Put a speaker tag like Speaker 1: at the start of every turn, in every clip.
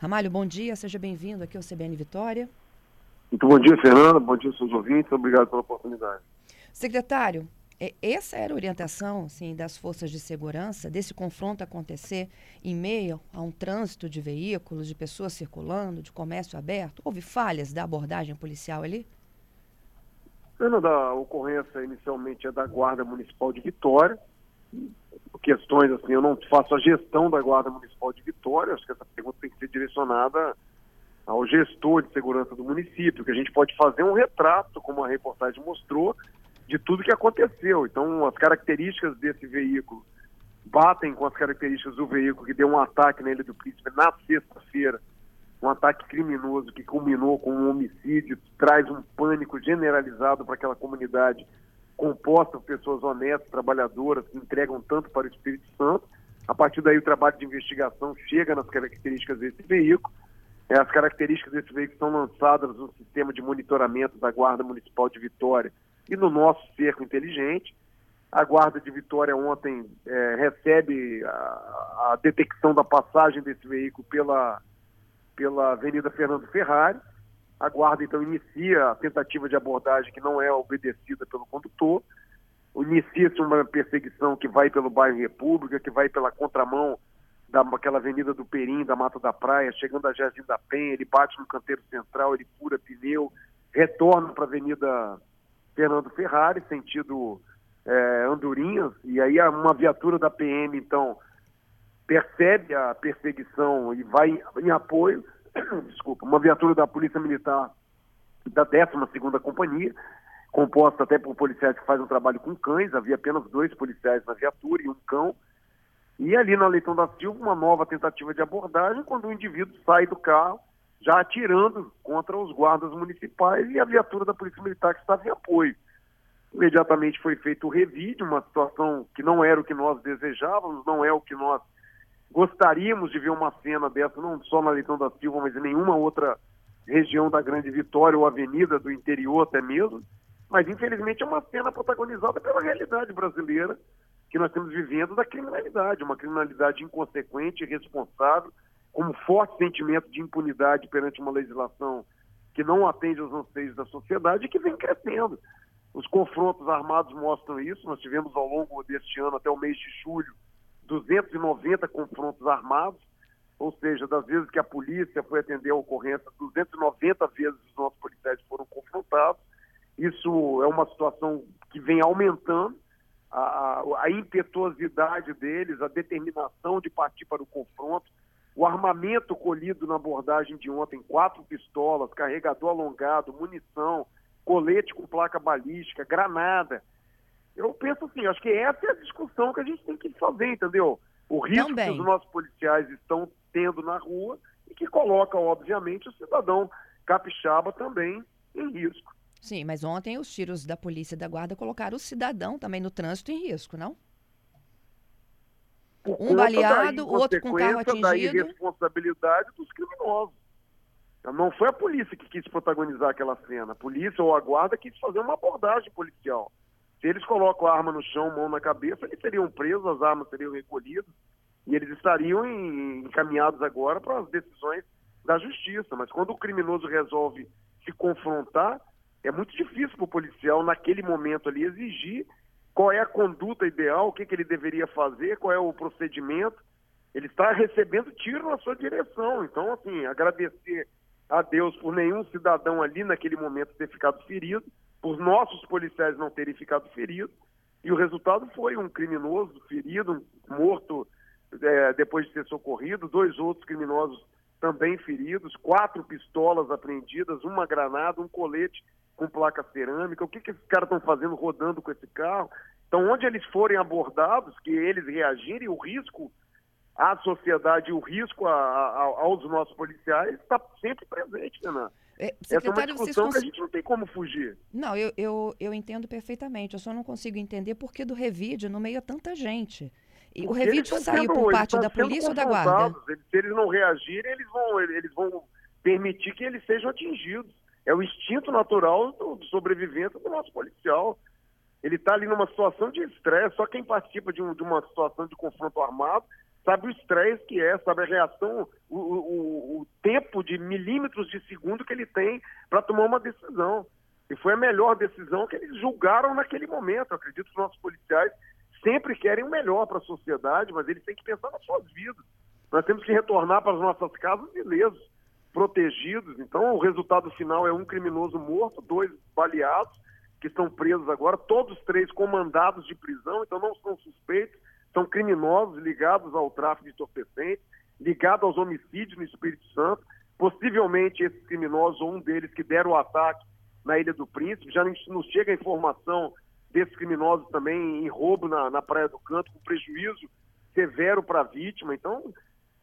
Speaker 1: Ramalho, bom dia, seja bem-vindo aqui ao CBN Vitória.
Speaker 2: Muito bom dia, Fernanda. Bom dia, seus ouvintes. Obrigado pela oportunidade.
Speaker 1: Secretário, é, essa era a orientação assim, das forças de segurança, desse confronto acontecer em meio a um trânsito de veículos, de pessoas circulando, de comércio aberto? Houve falhas da abordagem policial ali?
Speaker 2: Fernanda, a ocorrência inicialmente é da Guarda Municipal de Vitória. Questões assim, eu não faço a gestão da Guarda Municipal de Vitória, acho que essa pergunta tem que ser direcionada ao gestor de segurança do município, que a gente pode fazer um retrato, como a reportagem mostrou, de tudo que aconteceu. Então, as características desse veículo batem com as características do veículo que deu um ataque na Ilha do Príncipe na sexta-feira, um ataque criminoso que culminou com um homicídio, traz um pânico generalizado para aquela comunidade composta por pessoas honestas, trabalhadoras, que entregam tanto para o Espírito Santo. A partir daí, o trabalho de investigação chega nas características desse veículo é, as características desse veículo são lançadas no sistema de monitoramento da Guarda Municipal de Vitória e no nosso cerco inteligente. A Guarda de Vitória ontem é, recebe a, a, detecção da passagem desse veículo pela, pela Avenida Fernando Ferrari. A Guarda então inicia a tentativa de abordagem que não é obedecida pelo condutor. Inicia-se uma perseguição que vai pelo bairro República, que vai pela contramão daquela avenida do Perim, da Mata da Praia, chegando a Jardim da Penha, ele bate no canteiro central, ele fura pneu, retorna para a Avenida Fernando Ferrari, sentido é, Andorinhas, e aí uma viatura da PM, então, percebe a perseguição e vai em apoio, desculpa, uma viatura da Polícia Militar da 12ª Companhia, composta até por policiais que fazem um trabalho com cães, havia apenas dois policiais na viatura e um cão, e ali na Leitão da Silva, uma nova tentativa de abordagem, quando o indivíduo sai do carro, já atirando contra os guardas municipais e a viatura da Polícia Militar que estava em apoio. Imediatamente foi feito o revide, uma situação que não era o que nós desejávamos, não é o que nós gostaríamos de ver uma cena dessa, não só na Leitão da Silva, mas em nenhuma outra região da Grande Vitória ou avenida do interior até mesmo. Mas infelizmente é uma cena protagonizada pela realidade brasileira, que nós estamos vivendo da criminalidade, uma criminalidade inconsequente, irresponsável, com um forte sentimento de impunidade perante uma legislação que não atende aos anseios da sociedade e que vem crescendo. Os confrontos armados mostram isso. Nós tivemos ao longo deste ano, até o mês de julho, 290 confrontos armados, ou seja, das vezes que a polícia foi atender a ocorrência, 290 vezes os nossos policiais foram confrontados. Isso é uma situação que vem aumentando a, a impetuosidade deles, a determinação de partir para o confronto, o armamento colhido na abordagem de ontem, quatro pistolas, carregador alongado, munição, colete com placa balística, granada. Eu penso assim, acho que essa é a discussão que a gente tem que fazer, entendeu? O risco Também. que os nossos policiais estão tendo na rua e que coloca, obviamente, o cidadão capixaba também em risco.
Speaker 1: Sim, mas ontem os tiros da polícia e da guarda colocaram o cidadão também no trânsito em risco, não?
Speaker 2: Por um baleado, o outro com carro atingido. da irresponsabilidade dos criminosos. Não foi a polícia que quis protagonizar aquela cena. A polícia ou a guarda quis fazer uma abordagem policial. Se eles colocam a arma no chão, mão na cabeça, eles seriam presos, as armas seriam recolhidas e eles estariam encaminhados agora para as decisões da justiça. Mas quando o criminoso resolve se confrontar, é muito difícil para o policial, naquele momento ali, exigir qual é a conduta ideal, o que, que ele deveria fazer, qual é o procedimento. Ele está recebendo tiro na sua direção. Então, assim, agradecer a Deus por nenhum cidadão ali naquele momento ter ficado ferido, por nossos policiais não terem ficado feridos. E o resultado foi um criminoso ferido, morto é, depois de ser socorrido, dois outros criminosos também feridos, quatro pistolas apreendidas, uma granada, um colete com placa cerâmica, o que, que esses caras estão fazendo rodando com esse carro. Então, onde eles forem abordados, que eles reagirem, o risco à sociedade, o risco a, a, aos nossos policiais está sempre presente, Renan. É, Essa é uma discussão cons... que a gente não tem como fugir.
Speaker 1: Não, eu, eu, eu entendo perfeitamente. Eu só não consigo entender por que do revide no meio a tanta gente. E Porque o revide saiu sendo, por parte da polícia ou da guarda?
Speaker 2: Eles, se eles não reagirem, eles vão, eles vão permitir que eles sejam atingidos. É o instinto natural do, sobrevivência do nosso policial. Ele está ali numa situação de estresse. Só quem participa de, um, de, uma situação de confronto armado sabe o estresse que é, sabe a reação, o, o, o tempo de milímetros de segundo que ele tem para tomar uma decisão. E foi a melhor decisão que eles julgaram naquele momento. Eu acredito que os nossos policiais sempre querem o melhor para a sociedade, mas eles têm que pensar nas suas vidas. Nós temos que retornar para as nossas casas ilesos, protegidos. Então, o resultado final é um criminoso morto, dois baleados, que estão presos agora, todos três comandados de prisão, então não são suspeitos, são criminosos ligados ao tráfico de entorpecentes, ligados aos homicídios no Espírito Santo. Possivelmente esses criminosos, ou um deles que deram o ataque na Ilha do Príncipe, já nos chega a informação desses criminosos também em roubo na, na Praia do Canto, com prejuízo severo para a vítima. Então,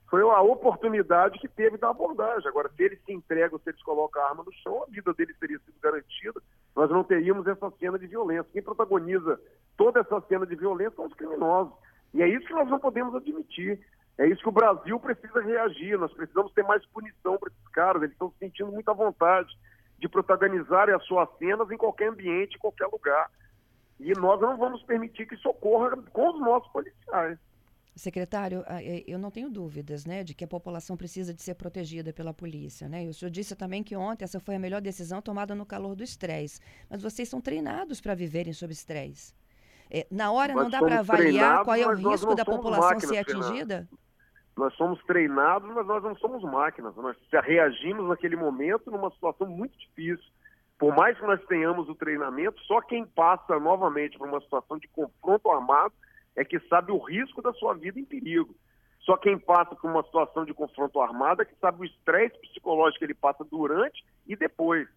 Speaker 2: foi a oportunidade que teve da abordagem. Agora, se eles se entregam, se eles colocam a arma no chão, a vida deles teria sido garantida. Nós não teríamos essa cena de violência. Quem protagoniza toda essa cena de violência são os criminosos. E é isso que nós não podemos admitir. É isso que o Brasil precisa reagir. Nós precisamos ter mais punição para esses caras. Eles estão se sentindo muita vontade de protagonizarem as suas cenas em qualquer ambiente, em qualquer lugar. E nós não vamos permitir que isso ocorra com os nossos policiais.
Speaker 1: Secretário, ah, é, eu não tenho dúvidas né, de que a população precisa de ser protegida pela polícia. Né? E o senhor disse também que ontem essa foi a melhor decisão tomada no calor do estresse. Mas vocês são treinados para viverem sob estresse. É, na hora não dá para avaliar qual é o risco da população ser atingida?
Speaker 2: Nós somos treinados, mas nós não somos máquinas. Nós reagimos naquele momento numa situação muito difícil. Por mais que nós tenhamos o treinamento, só quem passa novamente por uma situação de confronto armado é que sabe o risco da sua vida em perigo. Só quem passa por uma situação de confronto armado é que sabe o estresse psicológico que ele passa durante e depois.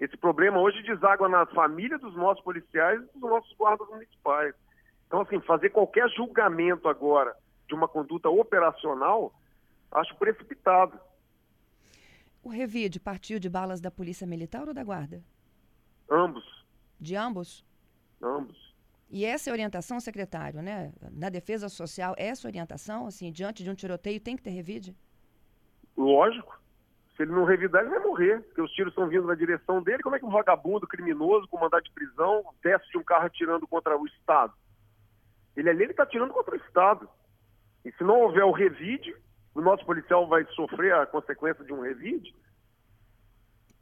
Speaker 2: Esse problema hoje deságua na família dos nossos policiais e dos nossos guardas municipais. Então, assim, fazer qualquer julgamento agora de uma conduta operacional, acho precipitado.
Speaker 1: O revide partiu de balas da Polícia Militar ou da Guarda?
Speaker 2: Ambos.
Speaker 1: De ambos?
Speaker 2: Ambos.
Speaker 1: E essa é a orientação, secretário, né? Na defesa social, essa orientação, assim, diante de um tiroteio, tem que ter revide?
Speaker 2: Lógico. Se ele não revidar, ele vai morrer, porque os tiros estão vindo na direção dele. Como é que um vagabundo, criminoso, com mandado de prisão, desce de um carro atirando contra o Estado? Ele ali está atirando contra o Estado. E se não houver o revide, o nosso policial vai sofrer a consequência de um revide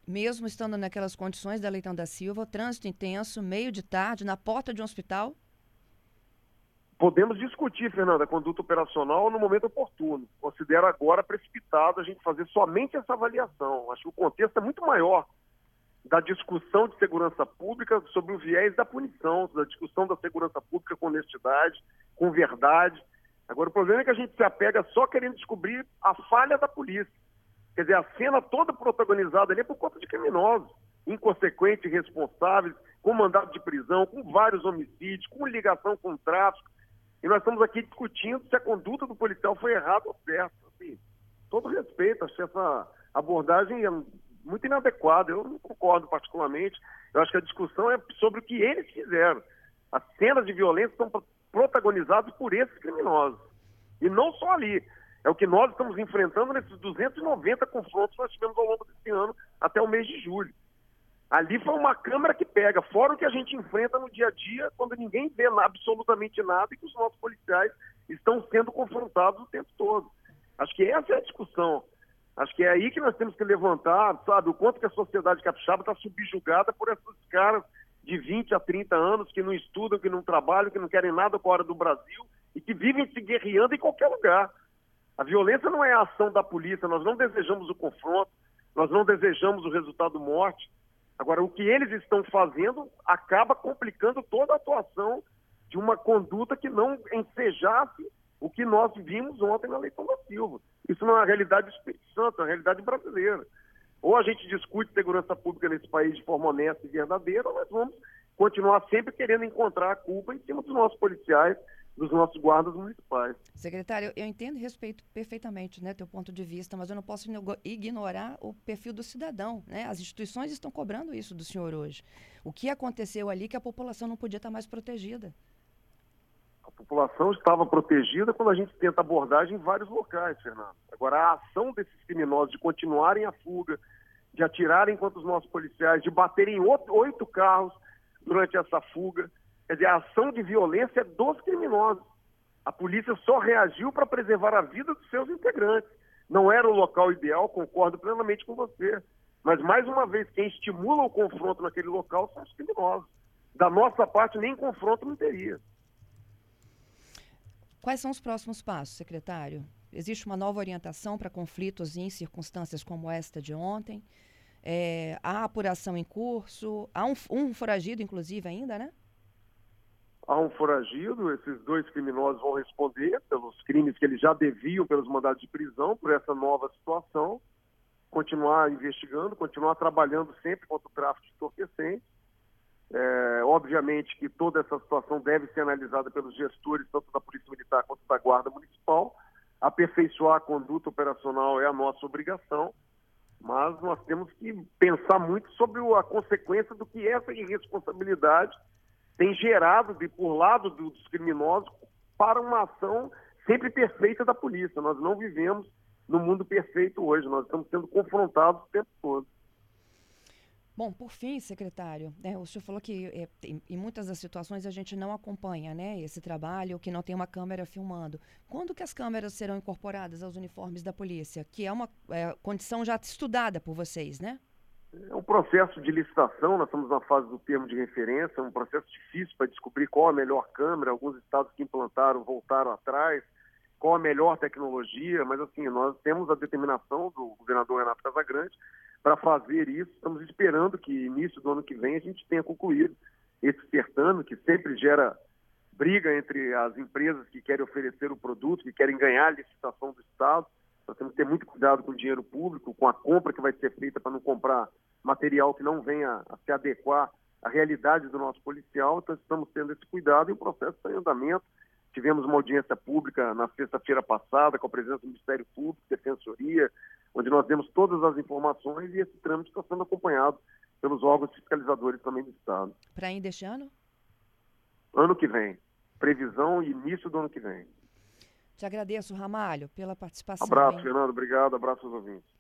Speaker 1: mesmo estando naquelas condições da Leitão da Silva, trânsito intenso, meio de tarde, na porta de um hospital?
Speaker 2: Podemos discutir, Fernanda, a conduta operacional no momento oportuno. Considero agora precipitado a gente fazer somente essa avaliação. Acho que o contexto é muito maior da discussão de segurança pública sobre o viés da punição, da discussão da segurança pública com honestidade, com verdade. Agora, o problema é que a gente se apega só querendo descobrir a falha da polícia. Quer dizer, a cena toda protagonizada ali é por conta de criminosos, inconsequentes, irresponsáveis, com mandado de prisão, com vários homicídios, com ligação com tráfico. E nós estamos aqui discutindo se a conduta do policial foi errada ou certa. Assim, todo respeito, achei essa abordagem é muito inadequada. Eu não concordo particularmente. Eu acho que a discussão é sobre o que eles fizeram. As cenas de violência são protagonizadas por esses criminosos. E não só ali. É o que nós estamos enfrentando nesses 290 confrontos que nós tivemos ao longo desse ano até o mês de julho. Ali foi uma câmera que pega, fora o que a gente enfrenta no dia a dia, quando ninguém vê absolutamente nada e que os nossos policiais estão sendo confrontados o tempo todo. Acho que essa é a discussão. Acho que é aí que nós temos que levantar, sabe, o quanto que a sociedade capixaba está subjugada por esses caras de 20 a 30 anos que não estudam, que não trabalham, que não querem nada fora do Brasil e que vivem se guerreando em qualquer lugar. A violência não é a ação da polícia, nós não desejamos o confronto, nós não desejamos o resultado morte. Agora, o que eles estão fazendo acaba complicando toda a atuação de uma conduta que não ensejasse o que nós vimos ontem na Leitão da Silva. Isso não é uma realidade do Espírito Santo, é uma realidade brasileira. Ou a gente discute segurança pública nesse país de forma honesta e verdadeira, ou nós vamos continuar sempre querendo encontrar a culpa em cima dos nossos policiais dos nossos guardas municipais.
Speaker 1: Secretário, eu entendo e respeito perfeitamente né, teu ponto de vista, mas eu não posso ignorar o perfil do cidadão. Né? As instituições estão cobrando isso do senhor hoje. O que aconteceu ali que a população não podia estar mais protegida?
Speaker 2: A população estava protegida quando a gente tenta abordagem em vários locais, Fernando. Agora, a ação desses criminosos de continuarem a fuga, de atirarem contra os nossos policiais, de baterem oito carros durante essa fuga, Quer dizer, a ação de violência é dos criminosos. A polícia só reagiu para preservar a vida dos seus integrantes. Não era o local ideal, concordo plenamente com você. Mas, mais uma vez, quem estimula o confronto naquele local são os criminosos. Da nossa parte, nem confronto não teria.
Speaker 1: Quais são os próximos passos, secretário? Existe uma nova orientação para conflitos em circunstâncias como esta de ontem? É, há apuração em curso? Há um, um foragido, inclusive, ainda, né?
Speaker 2: Há um foragido, esses dois criminosos vão responder pelos crimes que eles já deviam, pelos mandados de prisão, por essa nova situação. Continuar investigando, continuar trabalhando sempre contra o tráfico de entorpecentes. É, obviamente que toda essa situação deve ser analisada pelos gestores, tanto da Polícia Militar quanto da Guarda Municipal. Aperfeiçoar a conduta operacional é a nossa obrigação mas nós temos que pensar muito sobre a consequência do que essa irresponsabilidade tem gerado de, por lado dos criminosos para uma ação sempre perfeita da polícia. Nós não vivemos no mundo perfeito hoje, nós estamos sendo confrontados o tempo todo.
Speaker 1: Bom, por fim, secretário, né, o senhor falou que é, em, muitas das situações a gente não acompanha né, esse trabalho, que não tem uma câmera filmando. Quando que as câmeras serão incorporadas aos uniformes da polícia? Que é uma é, condição já estudada por vocês, né?
Speaker 2: É um processo de licitação, nós estamos na fase do termo de referência, é um processo difícil para descobrir qual a melhor câmera, alguns estados que implantaram voltaram atrás, qual a melhor tecnologia, mas assim, nós temos a determinação do governador Renato Casagrande para fazer isso. Estamos esperando que início do ano que vem a gente tenha concluído esse certame, que sempre gera briga entre as empresas que querem oferecer o produto, que querem ganhar a licitação do Estado. Nós temos que ter muito cuidado com o dinheiro público, com a compra que vai ser feita para não comprar material que não venha a se adequar à realidade do nosso policial. Então, estamos tendo esse cuidado e o processo está em andamento. Tivemos uma audiência pública na sexta-feira passada com a presença do Ministério Público, Defensoria, onde nós demos todas as informações e esse trâmite está sendo acompanhado pelos órgãos fiscalizadores também do Estado.
Speaker 1: Para ainda este ano?
Speaker 2: Ano que vem. Previsão início do ano que vem.
Speaker 1: Te agradeço, Ramalho, pela participação.
Speaker 2: Abraço, hein? Fernando. Obrigado. Abraço aos ouvintes.